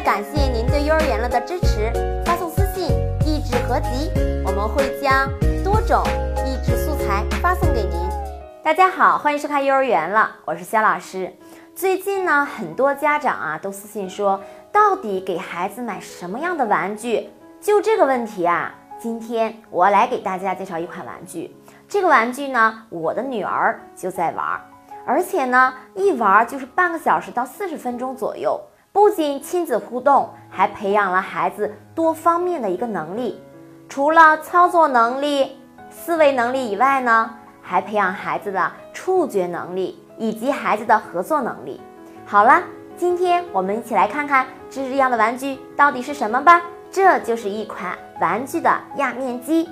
感谢您对幼儿园了的支持，发送私信“益智合集”，我们会将多种益智素材发送给您。大家好，欢迎收看幼儿园了，我是肖老师。最近呢，很多家长啊都私信说，到底给孩子买什么样的玩具？就这个问题啊，今天我来给大家介绍一款玩具。这个玩具呢，我的女儿就在玩，而且呢，一玩就是半个小时到四十分钟左右。不仅亲子互动，还培养了孩子多方面的一个能力。除了操作能力、思维能力以外呢，还培养孩子的触觉能力以及孩子的合作能力。好了，今天我们一起来看看这样的玩具到底是什么吧。这就是一款玩具的压面机。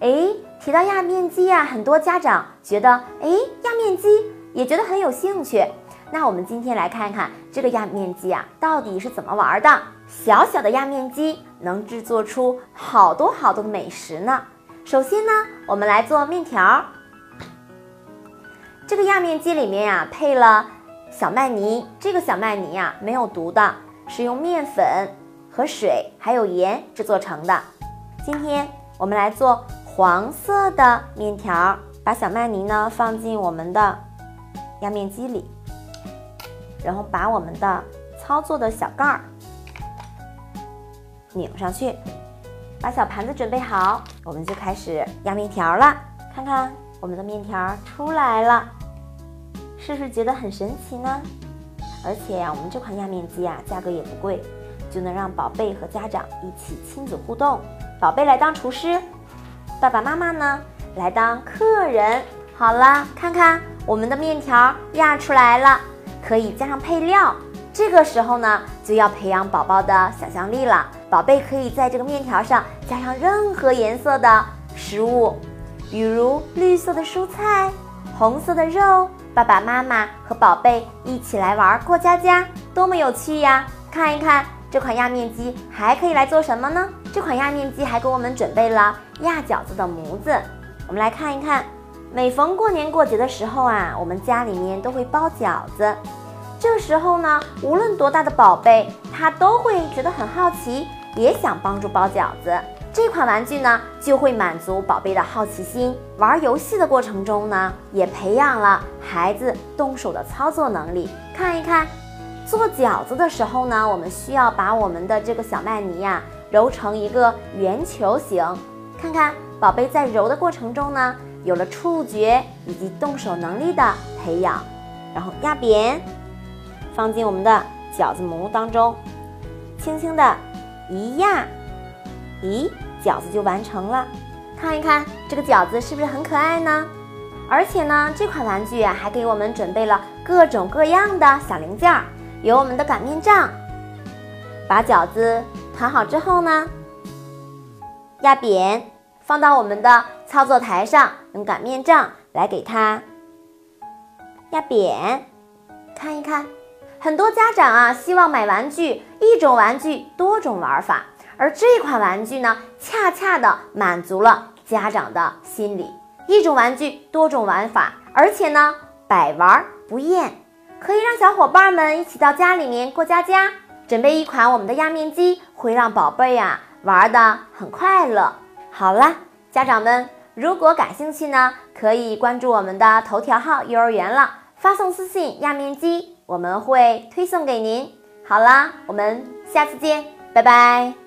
哎，提到压面机呀，很多家长觉得，哎，压面机也觉得很有兴趣。那我们今天来看看这个压面机啊，到底是怎么玩的？小小的压面机能制作出好多好多的美食呢。首先呢，我们来做面条。这个压面机里面呀，配了小麦泥。这个小麦泥呀，没有毒的，是用面粉和水还有盐制作成的。今天我们来做黄色的面条，把小麦泥呢放进我们的压面机里。然后把我们的操作的小盖儿拧上去，把小盘子准备好，我们就开始压面条了。看看我们的面条出来了，是不是觉得很神奇呢？而且呀，我们这款压面机啊，价格也不贵，就能让宝贝和家长一起亲子互动。宝贝来当厨师，爸爸妈妈呢来当客人。好了，看看我们的面条压出来了。可以加上配料，这个时候呢，就要培养宝宝的想象力了。宝贝可以在这个面条上加上任何颜色的食物，比如绿色的蔬菜、红色的肉。爸爸妈妈和宝贝一起来玩过家家，多么有趣呀！看一看这款压面机还可以来做什么呢？这款压面机还给我们准备了压饺子的模子。我们来看一看。每逢过年过节的时候啊，我们家里面都会包饺子。这时候呢，无论多大的宝贝，他都会觉得很好奇，也想帮助包饺子。这款玩具呢，就会满足宝贝的好奇心。玩游戏的过程中呢，也培养了孩子动手的操作能力。看一看，做饺子的时候呢，我们需要把我们的这个小麦泥呀揉成一个圆球形。看看宝贝在揉的过程中呢。有了触觉以及动手能力的培养，然后压扁，放进我们的饺子模当中，轻轻的一压，咦，饺子就完成了。看一看这个饺子是不是很可爱呢？而且呢，这款玩具啊还给我们准备了各种各样的小零件，有我们的擀面杖，把饺子团好之后呢，压扁。放到我们的操作台上，用擀面杖来给它压扁。看一看，很多家长啊希望买玩具，一种玩具多种玩法，而这款玩具呢，恰恰的满足了家长的心理。一种玩具多种玩法，而且呢百玩不厌，可以让小伙伴们一起到家里面过家家。准备一款我们的压面机，会让宝贝呀玩的很快乐。好了，家长们，如果感兴趣呢，可以关注我们的头条号“幼儿园了”，发送私信“压面机”，我们会推送给您。好了，我们下次见，拜拜。